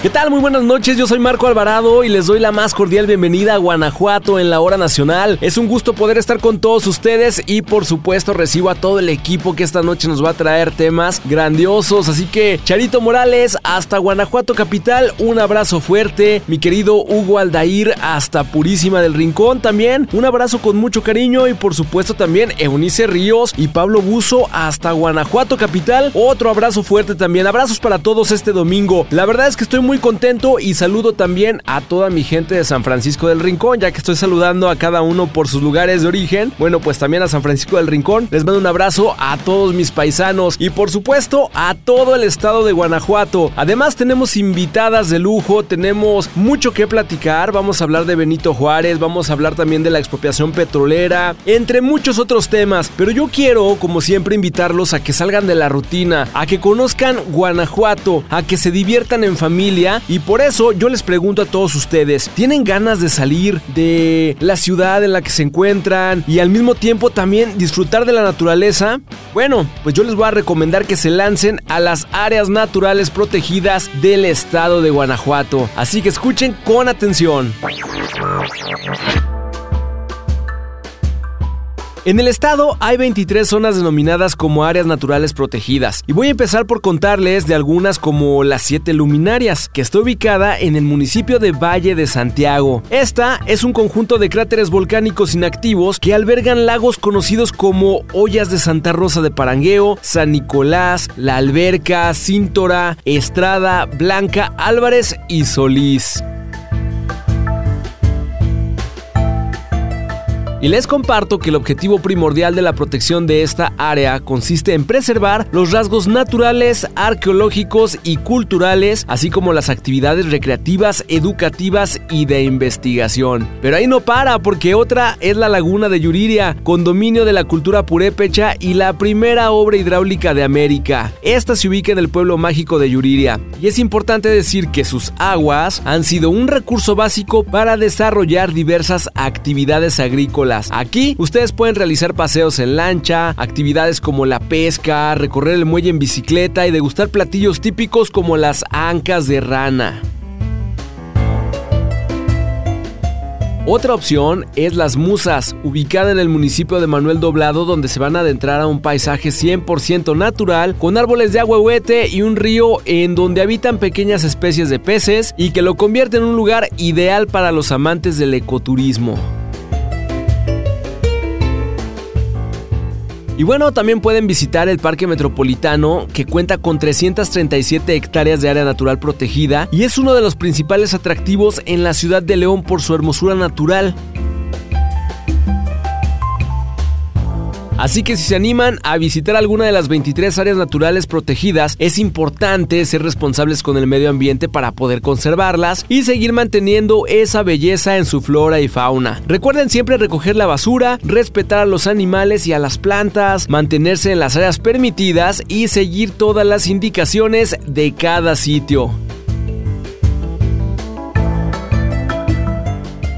¿Qué tal? Muy buenas noches, yo soy Marco Alvarado y les doy la más cordial bienvenida a Guanajuato en la hora nacional. Es un gusto poder estar con todos ustedes y por supuesto recibo a todo el equipo que esta noche nos va a traer temas grandiosos. Así que Charito Morales hasta Guanajuato capital, un abrazo fuerte. Mi querido Hugo Aldair hasta Purísima del Rincón también, un abrazo con mucho cariño y por supuesto también Eunice Ríos y Pablo Buzo hasta Guanajuato capital. Otro abrazo fuerte también, abrazos para todos este domingo. La verdad es que estoy muy contento y saludo también a toda mi gente de San Francisco del Rincón, ya que estoy saludando a cada uno por sus lugares de origen. Bueno, pues también a San Francisco del Rincón. Les mando un abrazo a todos mis paisanos y por supuesto a todo el estado de Guanajuato. Además tenemos invitadas de lujo, tenemos mucho que platicar. Vamos a hablar de Benito Juárez, vamos a hablar también de la expropiación petrolera, entre muchos otros temas. Pero yo quiero, como siempre, invitarlos a que salgan de la rutina, a que conozcan Guanajuato, a que se diviertan en familia y por eso yo les pregunto a todos ustedes, ¿tienen ganas de salir de la ciudad en la que se encuentran y al mismo tiempo también disfrutar de la naturaleza? Bueno, pues yo les voy a recomendar que se lancen a las áreas naturales protegidas del estado de Guanajuato. Así que escuchen con atención. En el estado hay 23 zonas denominadas como áreas naturales protegidas y voy a empezar por contarles de algunas como las 7 luminarias, que está ubicada en el municipio de Valle de Santiago. Esta es un conjunto de cráteres volcánicos inactivos que albergan lagos conocidos como Ollas de Santa Rosa de Parangueo, San Nicolás, La Alberca, Cíntora, Estrada, Blanca, Álvarez y Solís. Y les comparto que el objetivo primordial de la protección de esta área consiste en preservar los rasgos naturales, arqueológicos y culturales, así como las actividades recreativas, educativas y de investigación. Pero ahí no para, porque otra es la laguna de Yuriria, condominio de la cultura purépecha y la primera obra hidráulica de América. Esta se ubica en el pueblo mágico de Yuriria. Y es importante decir que sus aguas han sido un recurso básico para desarrollar diversas actividades agrícolas Aquí ustedes pueden realizar paseos en lancha, actividades como la pesca, recorrer el muelle en bicicleta y degustar platillos típicos como las ancas de rana. Otra opción es Las Musas, ubicada en el municipio de Manuel Doblado, donde se van a adentrar a un paisaje 100% natural, con árboles de agua huete y un río en donde habitan pequeñas especies de peces y que lo convierte en un lugar ideal para los amantes del ecoturismo. Y bueno, también pueden visitar el Parque Metropolitano, que cuenta con 337 hectáreas de área natural protegida y es uno de los principales atractivos en la ciudad de León por su hermosura natural. Así que si se animan a visitar alguna de las 23 áreas naturales protegidas, es importante ser responsables con el medio ambiente para poder conservarlas y seguir manteniendo esa belleza en su flora y fauna. Recuerden siempre recoger la basura, respetar a los animales y a las plantas, mantenerse en las áreas permitidas y seguir todas las indicaciones de cada sitio.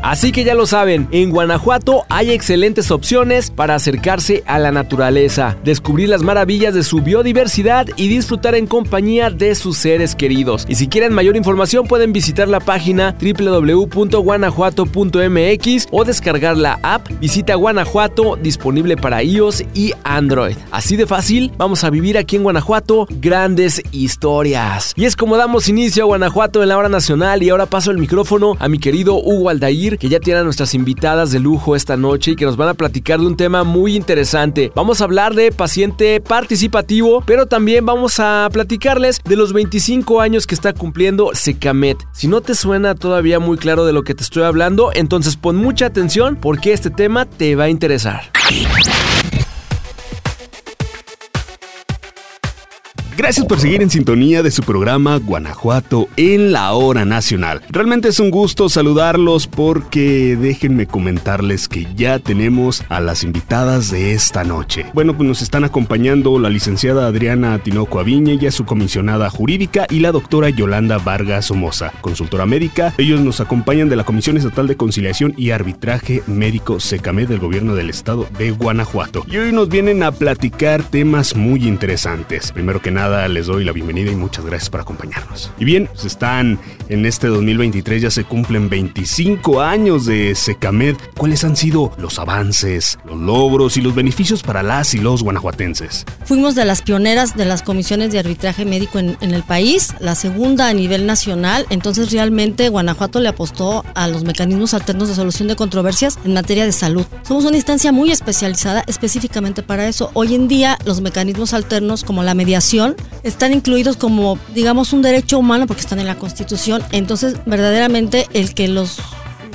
Así que ya lo saben, en Guanajuato hay excelentes opciones para acercarse a la naturaleza, descubrir las maravillas de su biodiversidad y disfrutar en compañía de sus seres queridos. Y si quieren mayor información pueden visitar la página www.guanajuato.mx o descargar la app Visita Guanajuato disponible para iOS y Android. Así de fácil, vamos a vivir aquí en Guanajuato grandes historias. Y es como damos inicio a Guanajuato en la hora nacional y ahora paso el micrófono a mi querido Hugo Aldair que ya tiene a nuestras invitadas de lujo esta noche y que nos van a platicar de un tema muy interesante. Vamos a hablar de paciente participativo, pero también vamos a platicarles de los 25 años que está cumpliendo Secamet. Si no te suena todavía muy claro de lo que te estoy hablando, entonces pon mucha atención porque este tema te va a interesar. Gracias por seguir en sintonía de su programa Guanajuato en la hora nacional. Realmente es un gusto saludarlos porque déjenme comentarles que ya tenemos a las invitadas de esta noche. Bueno, pues nos están acompañando la licenciada Adriana Tinoco Aviña, ya su comisionada jurídica, y la doctora Yolanda Vargas Somoza, consultora médica. Ellos nos acompañan de la Comisión Estatal de Conciliación y Arbitraje Médico SECAME del Gobierno del Estado de Guanajuato. Y hoy nos vienen a platicar temas muy interesantes. Primero que nada, les doy la bienvenida y muchas gracias por acompañarnos. Y bien, pues están en este 2023, ya se cumplen 25 años de SECAMED. ¿Cuáles han sido los avances, los logros y los beneficios para las y los guanajuatenses? Fuimos de las pioneras de las comisiones de arbitraje médico en, en el país, la segunda a nivel nacional, entonces realmente Guanajuato le apostó a los mecanismos alternos de solución de controversias en materia de salud. Somos una instancia muy especializada específicamente para eso. Hoy en día los mecanismos alternos como la mediación están incluidos como, digamos, un derecho humano porque están en la Constitución. Entonces, verdaderamente el que los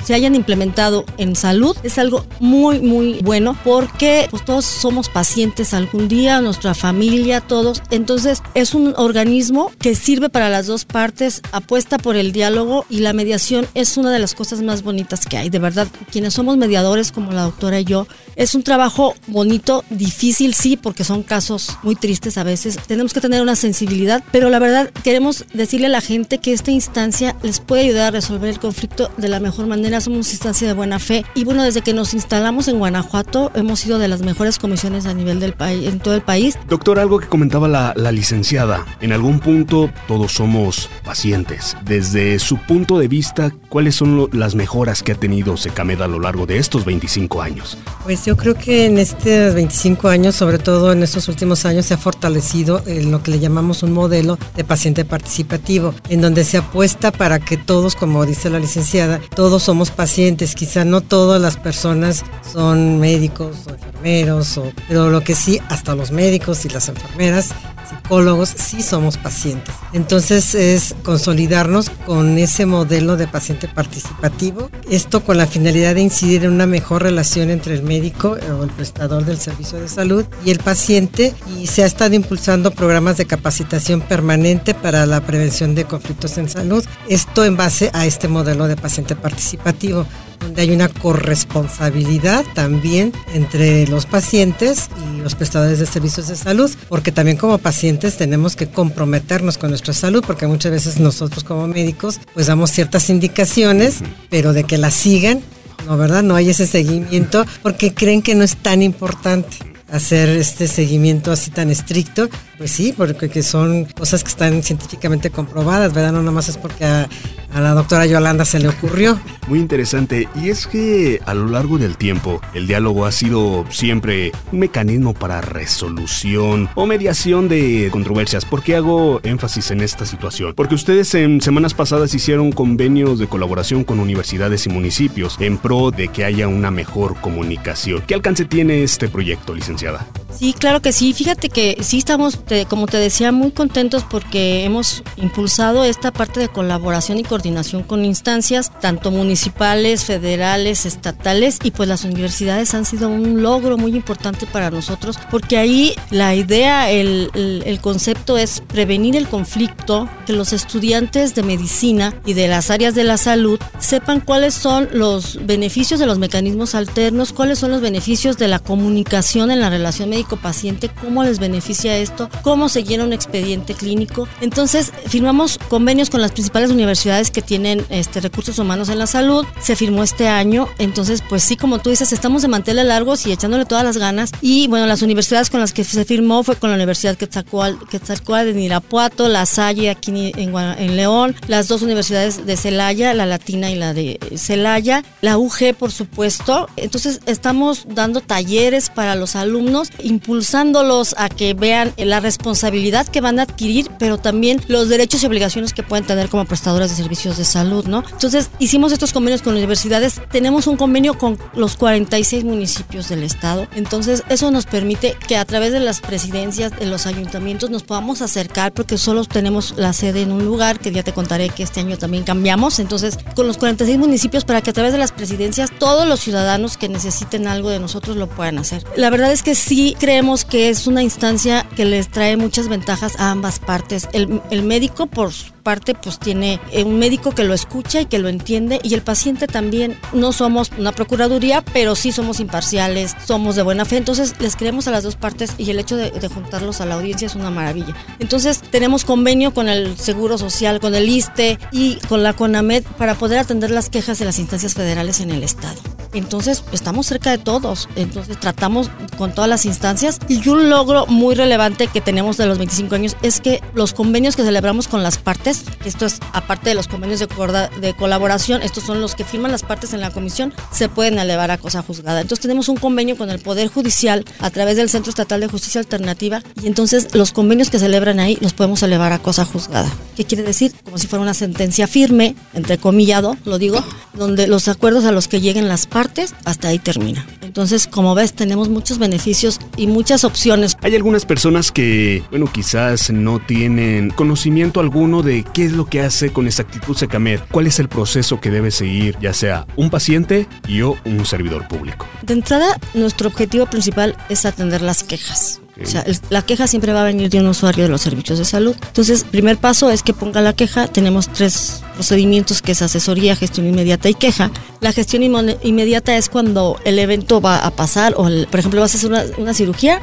se hayan implementado en salud es algo muy, muy bueno porque pues, todos somos pacientes algún día, nuestra familia, todos. Entonces es un organismo que sirve para las dos partes, apuesta por el diálogo y la mediación es una de las cosas más bonitas que hay. De verdad, quienes somos mediadores como la doctora y yo, es un trabajo bonito, difícil, sí, porque son casos muy tristes a veces. Tenemos que tener una sensibilidad, pero la verdad queremos decirle a la gente que esta instancia les puede ayudar a resolver el conflicto de la mejor manera. Somos instancia de buena fe y bueno, desde que nos instalamos en Guanajuato hemos sido de las mejores comisiones a nivel del país, en todo el país. Doctor, algo que comentaba la, la licenciada, en algún punto todos somos pacientes. Desde su punto de vista, ¿cuáles son lo, las mejoras que ha tenido Secamed a lo largo de estos 25 años? Pues yo creo que en estos 25 años, sobre todo en estos últimos años, se ha fortalecido en lo que le llamamos un modelo de paciente participativo, en donde se apuesta para que todos, como dice la licenciada, todos somos pacientes. Quizá no todas las personas son médicos o enfermeros, o, pero lo que sí, hasta los médicos y las enfermeras psicólogos sí somos pacientes. Entonces es consolidarnos con ese modelo de paciente participativo, esto con la finalidad de incidir en una mejor relación entre el médico o el prestador del servicio de salud y el paciente y se ha estado impulsando programas de capacitación permanente para la prevención de conflictos en salud, esto en base a este modelo de paciente participativo donde hay una corresponsabilidad también entre los pacientes y los prestadores de servicios de salud, porque también como pacientes tenemos que comprometernos con nuestra salud, porque muchas veces nosotros como médicos pues damos ciertas indicaciones, pero de que las sigan, no, ¿verdad? No hay ese seguimiento porque creen que no es tan importante hacer este seguimiento así tan estricto, pues sí, porque son cosas que están científicamente comprobadas, ¿verdad? No nomás es porque a, a, la doctora Yolanda se le ocurrió. Muy interesante, y es que a lo largo del tiempo el diálogo ha sido siempre un mecanismo para resolución o mediación de controversias. ¿Por qué hago énfasis en esta situación? Porque ustedes en semanas pasadas hicieron convenios de colaboración con universidades y municipios en pro de que haya una mejor comunicación. ¿Qué alcance tiene este proyecto, licenciado? Sí, claro que sí. Fíjate que sí estamos, como te decía, muy contentos porque hemos impulsado esta parte de colaboración y coordinación con instancias, tanto municipales, federales, estatales, y pues las universidades han sido un logro muy importante para nosotros, porque ahí la idea, el, el, concepto es prevenir el conflicto, que los estudiantes de medicina y de las áreas de la salud sepan cuáles son los beneficios de los mecanismos alternos, cuáles son los beneficios de la comunicación en la relación médico-paciente, cómo les beneficia esto, cómo se llena un expediente clínico. Entonces, firmamos convenios con las principales universidades que tienen este, recursos humanos en la salud. Se firmó este año. Entonces, pues sí, como tú dices, estamos de manteles largos y echándole todas las ganas. Y bueno, las universidades con las que se firmó fue con la Universidad Quetzalcóatl de Irapuato, la Salle aquí en León, las dos universidades de Celaya, la Latina y la de Celaya, la UG, por supuesto. Entonces, estamos dando talleres para los alumnos, impulsándolos a que vean la responsabilidad que van a adquirir, pero también los derechos y obligaciones que pueden tener como prestadores de servicios de salud, ¿no? Entonces, hicimos estos convenios con universidades, tenemos un convenio con los 46 municipios del estado, entonces eso nos permite que a través de las presidencias de los ayuntamientos nos podamos acercar porque solo tenemos la sede en un lugar, que ya te contaré que este año también cambiamos, entonces con los 46 municipios para que a través de las presidencias todos los ciudadanos que necesiten algo de nosotros lo puedan hacer. La verdad es que sí creemos que es una instancia que les trae muchas ventajas a ambas partes. El, el médico, por parte, pues tiene un médico que lo escucha y que lo entiende, y el paciente también. No somos una procuraduría, pero sí somos imparciales, somos de buena fe, entonces les creemos a las dos partes y el hecho de, de juntarlos a la audiencia es una maravilla. Entonces tenemos convenio con el Seguro Social, con el ISTE y con la CONAMED para poder atender las quejas de las instancias federales en el Estado. Entonces, estamos cerca de todos. Entonces, tratamos con todas las instancias. Y un logro muy relevante que tenemos de los 25 años es que los convenios que celebramos con las partes, esto es aparte de los convenios de, colaboración, estos son los que firman las partes en la comisión, se pueden elevar a cosa juzgada. Entonces, tenemos un convenio con el Poder Judicial a través del Centro Estatal de Justicia Alternativa y entonces los convenios que celebran ahí los podemos elevar a cosa juzgada. ¿Qué quiere decir? Como si fuera una sentencia firme, entrecomillado, lo digo, donde los acuerdos a los que lleguen las partes, hasta ahí termina. Entonces, como ves, tenemos muchos beneficios y muchas opciones. Hay algunas personas que, bueno, quizás no tienen conocimiento alguno de qué es lo que hace con exactitud Secamed, cuál es el proceso que debe seguir, ya sea un paciente y o un servidor público. De entrada, nuestro objetivo principal es atender las quejas. O sea, la queja siempre va a venir de un usuario de los servicios de salud. Entonces, primer paso es que ponga la queja. Tenemos tres procedimientos que es asesoría, gestión inmediata y queja. La gestión inmediata es cuando el evento va a pasar o, por ejemplo, vas a hacer una, cirugía,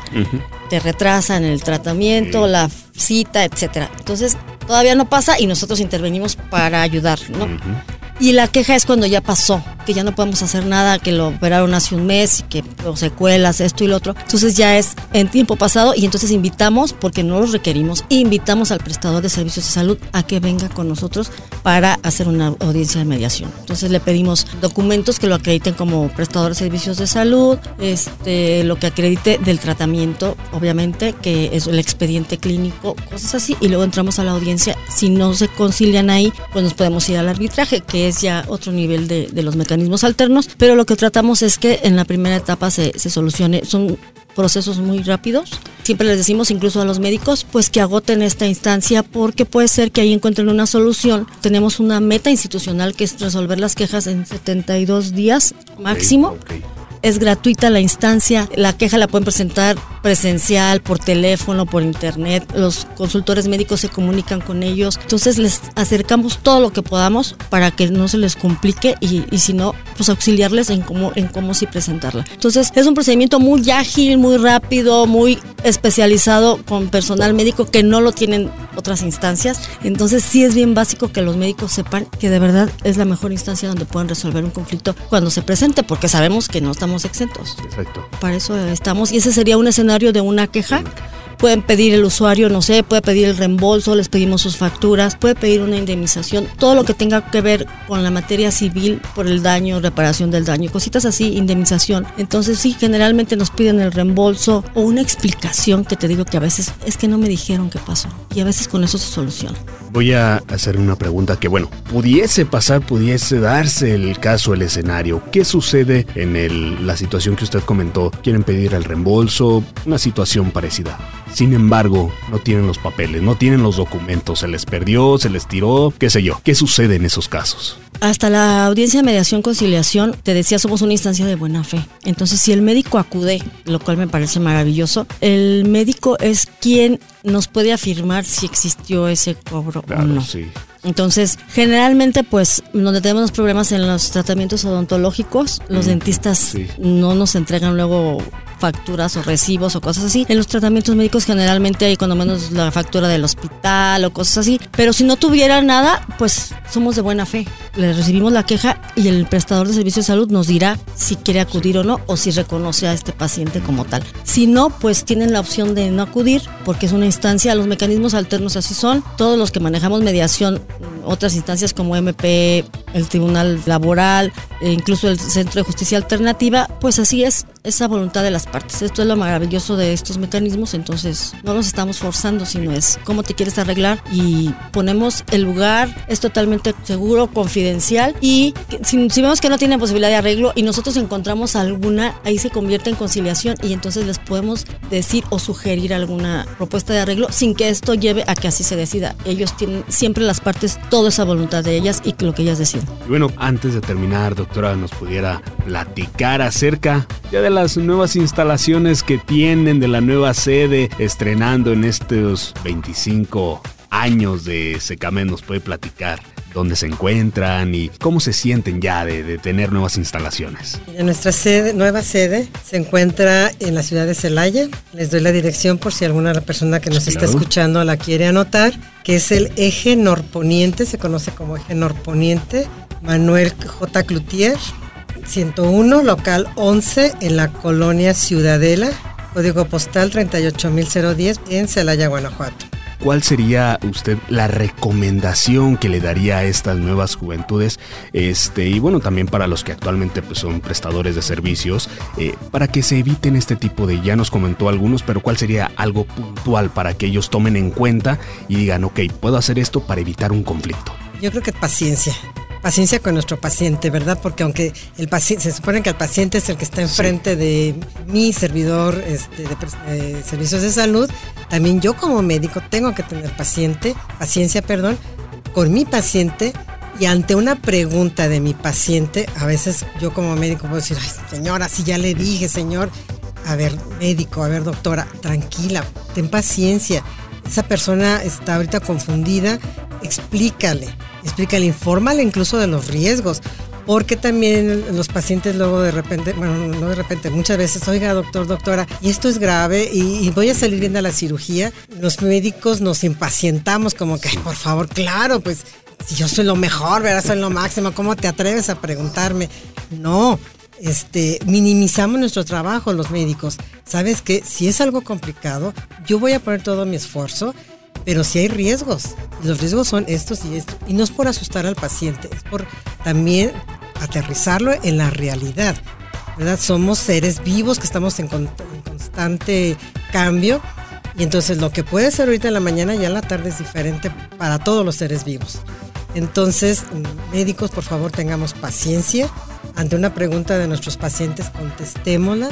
te retrasan el tratamiento, la cita, etcétera. Entonces, todavía no pasa y nosotros intervenimos para ayudar, ¿no? Y la queja es cuando ya pasó, que ya no podemos hacer nada, que lo operaron hace un mes y que los secuelas, esto y lo otro. Entonces ya es en tiempo pasado y entonces invitamos, porque no los requerimos, invitamos al prestador de servicios de salud a que venga con nosotros para hacer una audiencia de mediación. Entonces le pedimos documentos que lo acrediten como prestador de servicios de salud, este, lo que acredite del tratamiento, obviamente, que es el expediente clínico, cosas así, y luego entramos a la audiencia. Si no se concilian ahí, pues nos podemos ir al arbitraje, que es ya otro nivel de, los mecanismos alternos, pero lo que tratamos es que en la primera etapa se, se solucione. Son procesos muy rápidos. Siempre les decimos incluso a los médicos pues que agoten esta instancia porque puede ser que ahí encuentren una solución. Tenemos una meta institucional que es resolver las quejas en 72 días máximo es gratuita la instancia, la queja la pueden presentar presencial, por teléfono, por internet, los consultores médicos se comunican con ellos, entonces les acercamos todo lo que podamos para que no se les complique y, y si no, pues auxiliarles en cómo, en cómo sí presentarla. Entonces es un procedimiento muy ágil, muy rápido, muy especializado con personal médico que no lo tienen otras instancias, entonces sí es bien básico que los médicos sepan que de verdad es la mejor instancia donde pueden resolver un conflicto cuando se presente, porque sabemos que no estamos exentos. Exacto. Para eso estamos. Y ese sería un escenario de una queja pueden pedir el usuario, no sé, puede pedir el reembolso, les pedimos sus facturas, puede pedir una indemnización, todo lo que tenga que ver con la materia civil por el daño, reparación del daño, cositas así, indemnización. Entonces sí, generalmente nos piden el reembolso o una explicación que te digo que a veces es que no me dijeron qué pasó y a veces con eso se soluciona. Voy a hacer una pregunta que, bueno, pudiese pasar, pudiese darse el caso, el escenario. ¿Qué sucede en el, la situación que usted comentó? ¿Quieren pedir el reembolso? Una situación parecida. Sin embargo, no tienen los papeles, no tienen los documentos, se les perdió, se les tiró, qué sé yo. ¿Qué sucede en esos casos? Hasta la audiencia de mediación conciliación, te decía, somos una instancia de buena fe. Entonces, si el médico acude, lo cual me parece maravilloso, el médico es quien nos puede afirmar si existió ese cobro o no. Sí. Entonces, generalmente, pues, donde tenemos problemas en los tratamientos odontológicos, los mm, dentistas no nos entregan luego facturas o recibos o cosas así. En los tratamientos médicos generalmente hay cuando menos la factura del hospital o cosas así. Pero si no tuviera nada, pues somos de buena fe. Le recibimos la queja y el prestador de servicios de salud nos dirá si quiere acudir o no o si reconoce a este paciente como tal. Si no, pues tienen la opción de no acudir porque es una instancia, los mecanismos alternos así son. Todos los que manejamos mediación, otras instancias como MP, el Tribunal Laboral, e incluso el Centro de Justicia Alternativa, pues así es esa voluntad de las partes. Esto es lo maravilloso de estos mecanismos, entonces no los estamos forzando, sino es cómo te quieres arreglar y ponemos el lugar, es totalmente seguro, confidencial y si, vemos que no tiene posibilidad de arreglo y nosotros encontramos alguna, ahí se convierte en conciliación y entonces les podemos decir o sugerir alguna propuesta de arreglo sin que esto lleve a que así se decida. Ellos tienen siempre las partes toda esa voluntad de ellas y lo que ellas deciden. bueno, antes de terminar, doctora, nos pudiera platicar acerca ya de las nuevas instalaciones que tienen, de la nueva sede, estrenando en estos 25 años de Secame, nos puede platicar dónde se encuentran y cómo se sienten ya de, tener nuevas instalaciones. Nuestra sede, nueva sede se encuentra en la ciudad de Celaya. Les doy la dirección por si alguna persona que nos está escuchando la quiere anotar, que es el eje norponiente, se conoce como eje norponiente, Manuel J. Cloutier, 101, local 11, en la colonia Ciudadela, código postal 38010, en Celaya, Guanajuato. ¿cuál sería usted la recomendación que le daría a estas nuevas juventudes? Este, y bueno, también para los que actualmente pues, son prestadores de servicios, eh, para que se eviten este tipo de, ya nos comentó algunos, pero ¿cuál sería algo puntual para que ellos tomen en cuenta y digan, ok, puedo hacer esto para evitar un conflicto? Yo creo que paciencia paciencia con nuestro paciente, ¿verdad? Porque aunque el paciente, se supone que el paciente es el que está enfrente de mi servidor este, de, servicios de salud, también yo como médico tengo que tener paciente, paciencia, perdón, con mi paciente y ante una pregunta de mi paciente, a veces yo como médico puedo decir, Ay, señora, si ya le dije, señor, a ver, médico, a ver, doctora, tranquila, ten paciencia. Esa persona está ahorita confundida, explícale explícale, infórmale incluso de los riesgos. Porque también los pacientes luego de repente, bueno, no de repente, muchas veces, oiga, doctor, doctora, y esto es grave y, voy a salir bien de la cirugía. Los médicos nos impacientamos como que, por favor, claro, pues si yo soy lo mejor, ¿verdad? Soy lo máximo, ¿cómo te atreves a preguntarme? No, este, minimizamos nuestro trabajo los médicos. Sabes que si es algo complicado, yo voy a poner todo mi esfuerzo pero sí hay riesgos. Los riesgos son estos y estos. Y no es por asustar al paciente, es por también aterrizarlo en la realidad. ¿verdad? Somos seres vivos que estamos en, constante cambio. Y entonces lo que puede ser ahorita en la mañana ya en la tarde es diferente para todos los seres vivos. Entonces, médicos, por favor, tengamos paciencia. Ante una pregunta de nuestros pacientes, contestémosla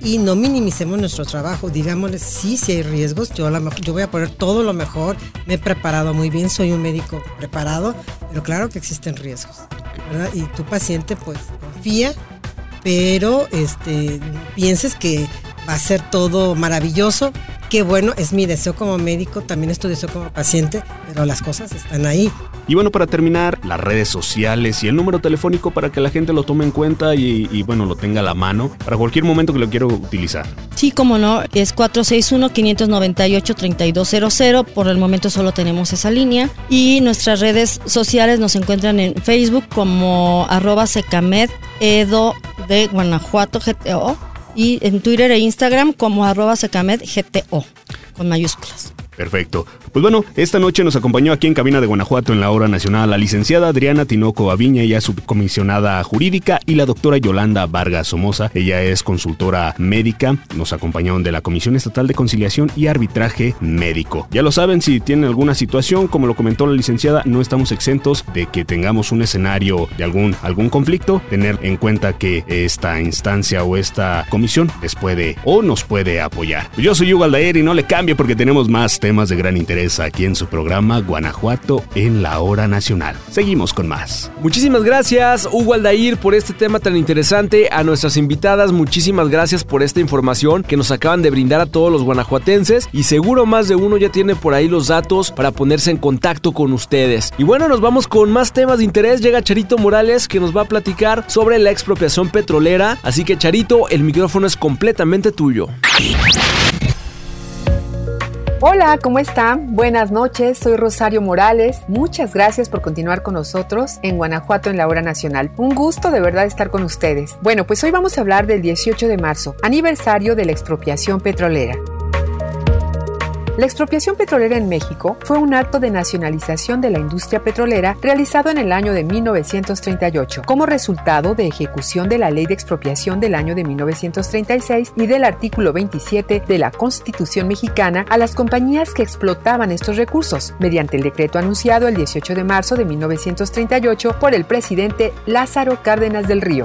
y no minimicemos nuestro trabajo. Digámosles, sí, si hay riesgos, yo, yo voy a poner todo lo mejor, me he preparado muy bien, soy un médico preparado, pero claro que existen riesgos. Y tu paciente pues confía, pero este, pienses que va a ser todo maravilloso. Qué bueno, es mi deseo como médico, también es tu deseo como paciente, pero las cosas están ahí. Y bueno, para terminar, las redes sociales y el número telefónico para que la gente lo tome en cuenta y, bueno, lo tenga a la mano para cualquier momento que lo quiero utilizar. Sí, como no, es 461-598-3200. Por el momento solo tenemos esa línea. Y nuestras redes sociales nos encuentran en Facebook como arroba secamed edo de Guanajuato GTO y en Twitter e Instagram como arroba secamed GTO con mayúsculas. Perfecto. Pues bueno, esta noche nos acompañó aquí en Cabina de Guanajuato en la hora nacional la licenciada Adriana Tinoco Aviña, ella es subcomisionada jurídica, y la doctora Yolanda Vargas Somoza, ella es consultora médica, nos acompañaron de la Comisión Estatal de Conciliación y Arbitraje Médico. Ya lo saben, si tienen alguna situación, como lo comentó la licenciada, no estamos exentos de que tengamos un escenario de algún, algún conflicto, tener en cuenta que esta instancia o esta comisión les puede o nos puede apoyar. Yo soy Hugo Aldair y no le cambie porque tenemos más temas de gran interés aquí en su programa Guanajuato en la hora nacional. Seguimos con más. Muchísimas gracias Hugo Aldair por este tema tan interesante. A nuestras invitadas, muchísimas gracias por esta información que nos acaban de brindar a todos los guanajuatenses y seguro más de uno ya tiene por ahí los datos para ponerse en contacto con ustedes. Y bueno, nos vamos con más temas de interés. Llega Charito Morales que nos va a platicar sobre la expropiación petrolera. Así que Charito, el micrófono es completamente tuyo. Hola, ¿cómo están? Buenas noches, soy Rosario Morales. Muchas gracias por continuar con nosotros en Guanajuato en la hora nacional. Un gusto de verdad estar con ustedes. Bueno, pues hoy vamos a hablar del 18 de marzo, aniversario de la expropiación petrolera. La expropiación petrolera en México fue un acto de nacionalización de la industria petrolera realizado en el año de 1938 como resultado de ejecución de la ley de expropiación del año de 1936 y del artículo 27 de la Constitución mexicana a las compañías que explotaban estos recursos mediante el decreto anunciado el 18 de marzo de 1938 por el presidente Lázaro Cárdenas del Río.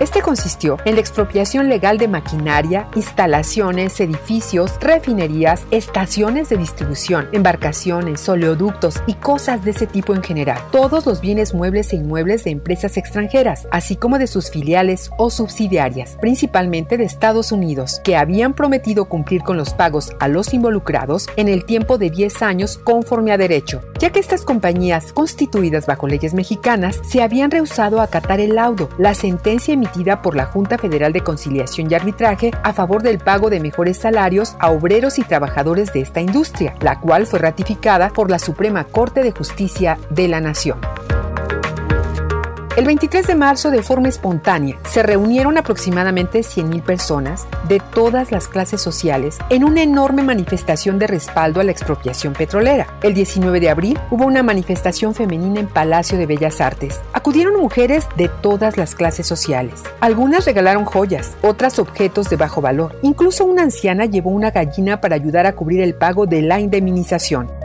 Este consistió en la expropiación legal de maquinaria, instalaciones, edificios, refinerías, estaciones de distribución, embarcaciones, oleoductos y cosas de ese tipo en general. Todos los bienes muebles e inmuebles de empresas extranjeras, así como de sus filiales o subsidiarias, principalmente de Estados Unidos, que habían prometido cumplir con los pagos a los involucrados en el tiempo de 10 años conforme a derecho, ya que estas compañías constituidas bajo leyes mexicanas se habían rehusado a acatar el laudo, la sentencia emitida por la Junta Federal de Conciliación y Arbitraje a favor del pago de mejores salarios a obreros y trabajadores de esta industria, la cual fue ratificada por la Suprema Corte de Justicia de la Nación. El 23 de marzo, de forma espontánea, se reunieron aproximadamente 100.000 personas de todas las clases sociales en una enorme manifestación de respaldo a la expropiación petrolera. El 19 de abril hubo una manifestación femenina en Palacio de Bellas Artes. Acudieron mujeres de todas las clases sociales. Algunas regalaron joyas, otras objetos de bajo valor. Incluso una anciana llevó una gallina para ayudar a cubrir el pago de la indemnización.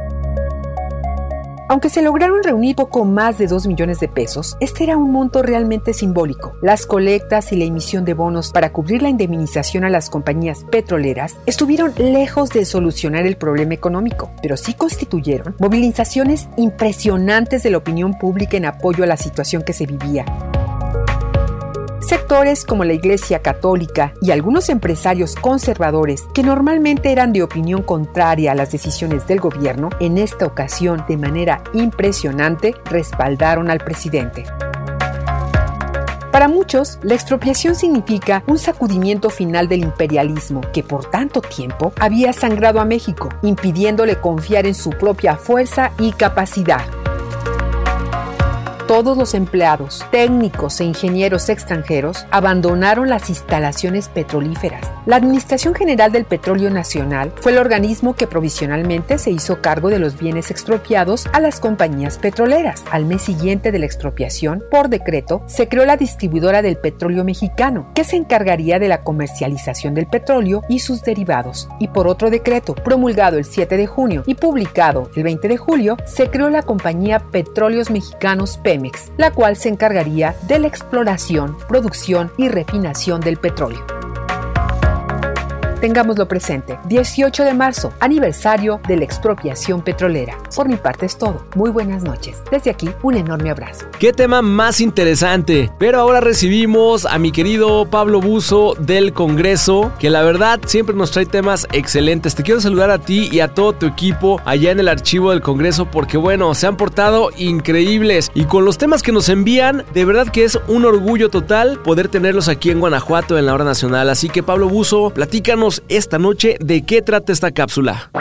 Aunque se lograron reunir poco más de 2 millones de pesos, este era un monto realmente simbólico. Las colectas y la emisión de bonos para cubrir la indemnización a las compañías petroleras estuvieron lejos de solucionar el problema económico, pero sí constituyeron movilizaciones impresionantes de la opinión pública en apoyo a la situación que se vivía. Sectores como la Iglesia Católica y algunos empresarios conservadores, que normalmente eran de opinión contraria a las decisiones del gobierno, en esta ocasión, de manera impresionante, respaldaron al presidente. Para muchos, la expropiación significa un sacudimiento final del imperialismo que por tanto tiempo había sangrado a México, impidiéndole confiar en su propia fuerza y capacidad todos los empleados, técnicos e ingenieros extranjeros abandonaron las instalaciones petrolíferas. La Administración General del Petróleo Nacional fue el organismo que provisionalmente se hizo cargo de los bienes expropiados a las compañías petroleras. Al mes siguiente de la expropiación, por decreto, se creó la distribuidora del petróleo mexicano, que se encargaría de la comercialización del petróleo y sus derivados. Y por otro decreto, promulgado el 7 de junio y publicado el 20 de julio, se creó la compañía Petróleos Mexicanos PEM la cual se encargaría de la exploración, producción y refinación del petróleo tengámoslo presente. 18 de marzo, aniversario de la expropiación petrolera. Por mi parte es todo. Muy buenas noches. Desde aquí, un enorme abrazo. Qué tema más interesante. Pero ahora recibimos a mi querido Pablo Buzo del Congreso, que la verdad siempre nos trae temas excelentes. Te quiero saludar a ti y a todo tu equipo allá en el archivo del Congreso, porque bueno, se han portado increíbles. Y con los temas que nos envían, de verdad que es un orgullo total poder tenerlos aquí en Guanajuato en la hora nacional. Así que Pablo Buzo, platícanos esta noche de qué trata esta cápsula.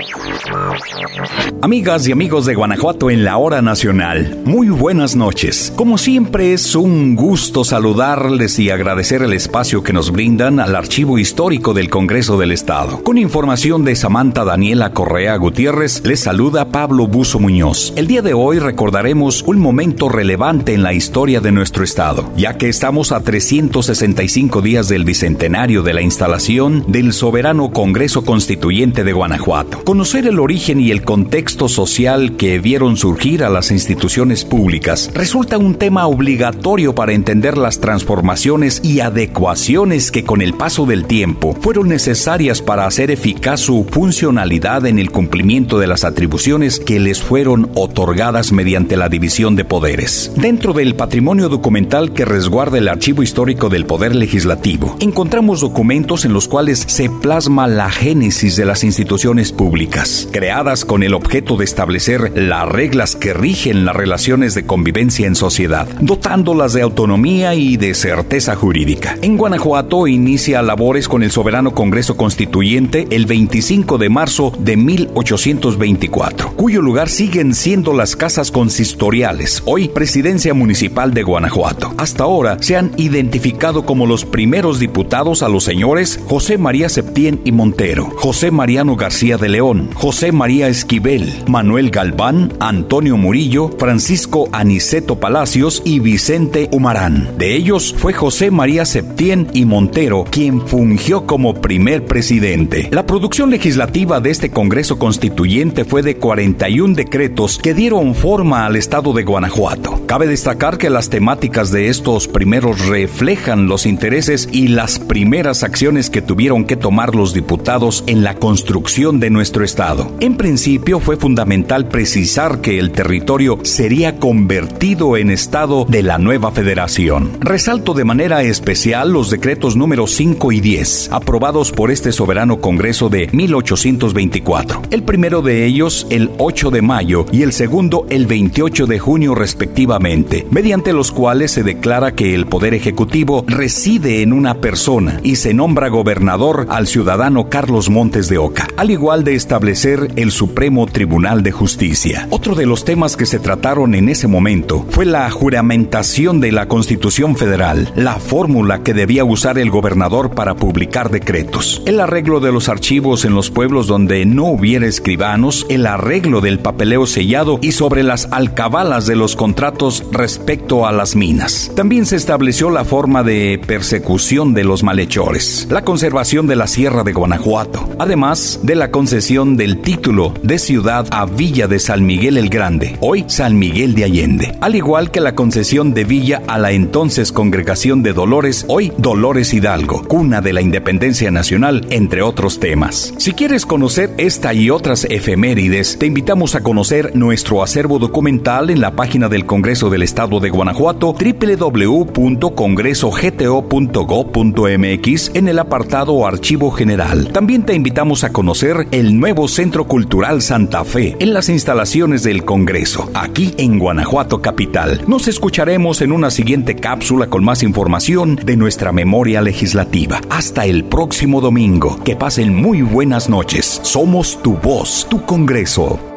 Amigas y amigos de Guanajuato en la hora nacional, muy buenas noches. Como siempre es un gusto saludarles y agradecer el espacio que nos brindan al Archivo Histórico del Congreso del Estado. Con información de Samantha Daniela Correa Gutiérrez, les saluda Pablo Buzo Muñoz. El día de hoy recordaremos un momento relevante en la historia de nuestro Estado, ya que estamos a 365 días del bicentenario de la instalación del soberano Congreso Constituyente de Guanajuato. Conocer el origen y el contexto social que vieron surgir a las instituciones públicas resulta un tema obligatorio para entender las transformaciones y adecuaciones que con el paso del tiempo fueron necesarias para hacer eficaz su funcionalidad en el cumplimiento de las atribuciones que les fueron otorgadas mediante la división de poderes. Dentro del patrimonio documental que resguarda el Archivo Histórico del Poder Legislativo, encontramos documentos en los cuales se plasma la génesis de las instituciones públicas, creadas con el objeto de establecer las reglas que rigen las relaciones de convivencia en sociedad, dotándolas de autonomía y de certeza jurídica. En Guanajuato inicia labores con el Soberano Congreso Constituyente el 25 de marzo de 1824, cuyo lugar siguen siendo las casas consistoriales, hoy Presidencia Municipal de Guanajuato. Hasta ahora se han identificado como los primeros diputados a los señores José María Septiembre y Montero, José Mariano García de León, José María Esquivel, Manuel Galván, Antonio Murillo, Francisco Aniceto Palacios y Vicente Humarán. De ellos fue José María Septién y Montero quien fungió como primer presidente. La producción legislativa de este Congreso Constituyente fue de 41 decretos que dieron forma al estado de Guanajuato. Cabe destacar que las temáticas de estos primeros reflejan los intereses y las primeras acciones que tuvieron que tomar los diputados en la construcción de nuestro Estado. En principio fue fundamental precisar que el territorio sería convertido en Estado de la nueva federación. Resalto de manera especial los decretos número 5 y 10, aprobados por este soberano Congreso de 1824. El primero de ellos el 8 de mayo y el segundo el 28 de junio respectivamente, mediante los cuales se declara que el Poder Ejecutivo reside en una persona y se nombra gobernador al ciudadano Carlos Montes de Oca, al igual de establecer el Supremo Tribunal de Justicia. Otro de los temas que se trataron en ese momento fue la juramentación de la Constitución Federal, la fórmula que debía usar el gobernador para publicar decretos, el arreglo de los archivos en los pueblos donde no hubiera escribanos, el arreglo del papeleo sellado y sobre las alcabalas de los contratos respecto a las minas. También se estableció la forma de persecución de los malhechores, la conservación de la Sierra de Guanajuato, además de la concesión del título de ciudad a Villa de San Miguel el Grande, hoy San Miguel de Allende, al igual que la concesión de Villa a la entonces Congregación de Dolores, hoy Dolores Hidalgo, cuna de la independencia nacional, entre otros temas. Si quieres conocer esta y otras efemérides, te invitamos a conocer nuestro acervo documental en la página del Congreso del Estado de Guanajuato, www.congresogto.gov.mx en el apartado Archivo General. También te invitamos a conocer el nuevo Centro Cultural Santa Fe en las instalaciones del Congreso, aquí en Guanajuato Capital. Nos escucharemos en una siguiente cápsula con más información de nuestra memoria legislativa. Hasta el próximo domingo. Que pasen muy buenas noches. Somos tu voz, tu Congreso.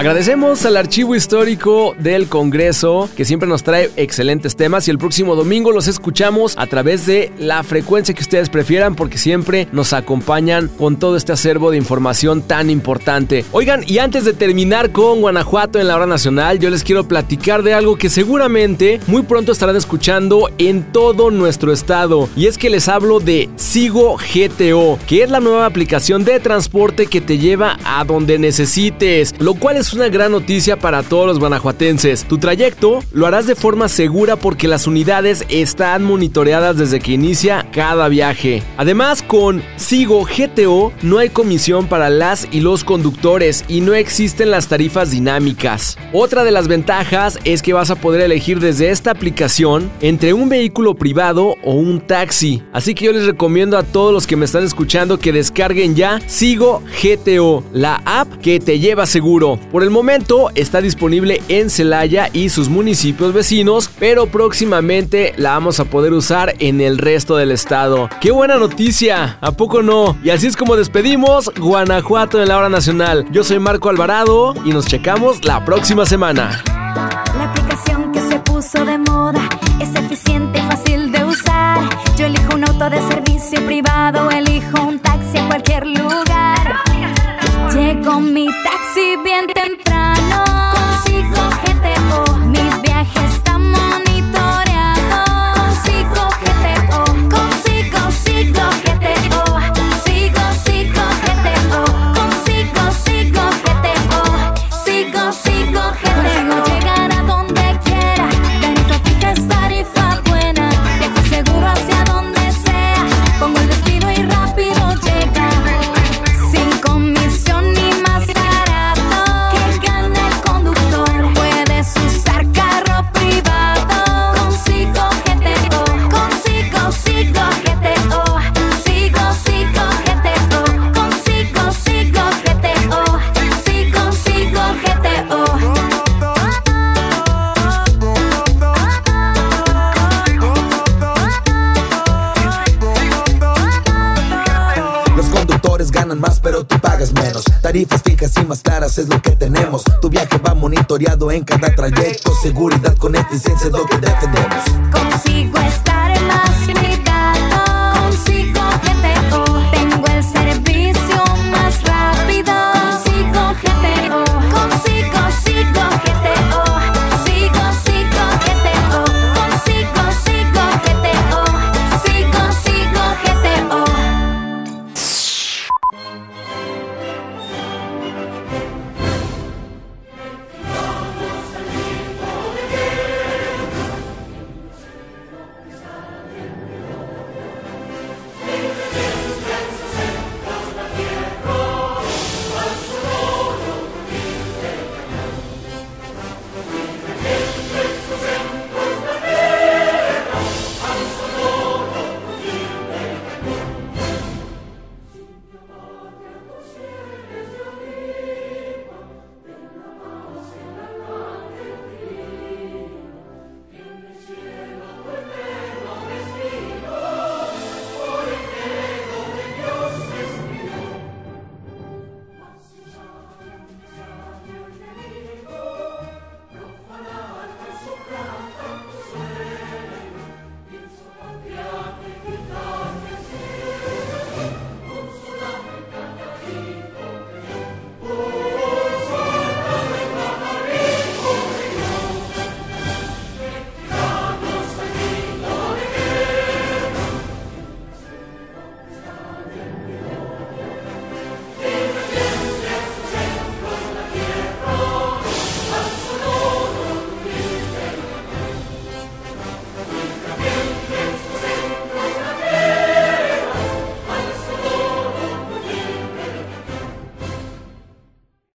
Agradecemos al Archivo Histórico del Congreso que siempre nos trae excelentes temas y el próximo domingo los escuchamos a través de la frecuencia que ustedes prefieran porque siempre nos acompañan con todo este acervo de información tan importante. Oigan, y antes de terminar con Guanajuato en la hora nacional, yo les quiero platicar de algo que seguramente muy pronto estarán escuchando en todo nuestro estado y es que les hablo de Sigo GTO, que es la nueva aplicación de transporte que te lleva a donde necesites, lo cual es una gran noticia para todos los guanajuatenses. Tu trayecto lo harás de forma segura porque las unidades están monitoreadas desde que inicia cada viaje. Además, con Sigo GTO no hay comisión para las y los conductores y no existen las tarifas dinámicas. Otra de las ventajas es que vas a poder elegir desde esta aplicación entre un vehículo privado o un taxi. Así que yo les recomiendo a todos los que me están escuchando que descarguen ya Sigo GTO, la app que te lleva seguro. Por el momento está disponible en Celaya y sus municipios vecinos, pero próximamente la vamos a poder usar en el resto del estado. ¡Qué buena noticia! ¿A poco no? Y así es como despedimos Guanajuato en la hora nacional. Yo soy Marco Alvarado y nos checamos la próxima semana. La aplicación que se puso de moda es eficiente y fácil de usar. Yo elijo un auto de servicio privado, elijo un taxi a cualquier lugar. Llego mi taxi bien temprano. Monitoreado en cada trayecto. Seguridad con eficiencia es lo que defendemos.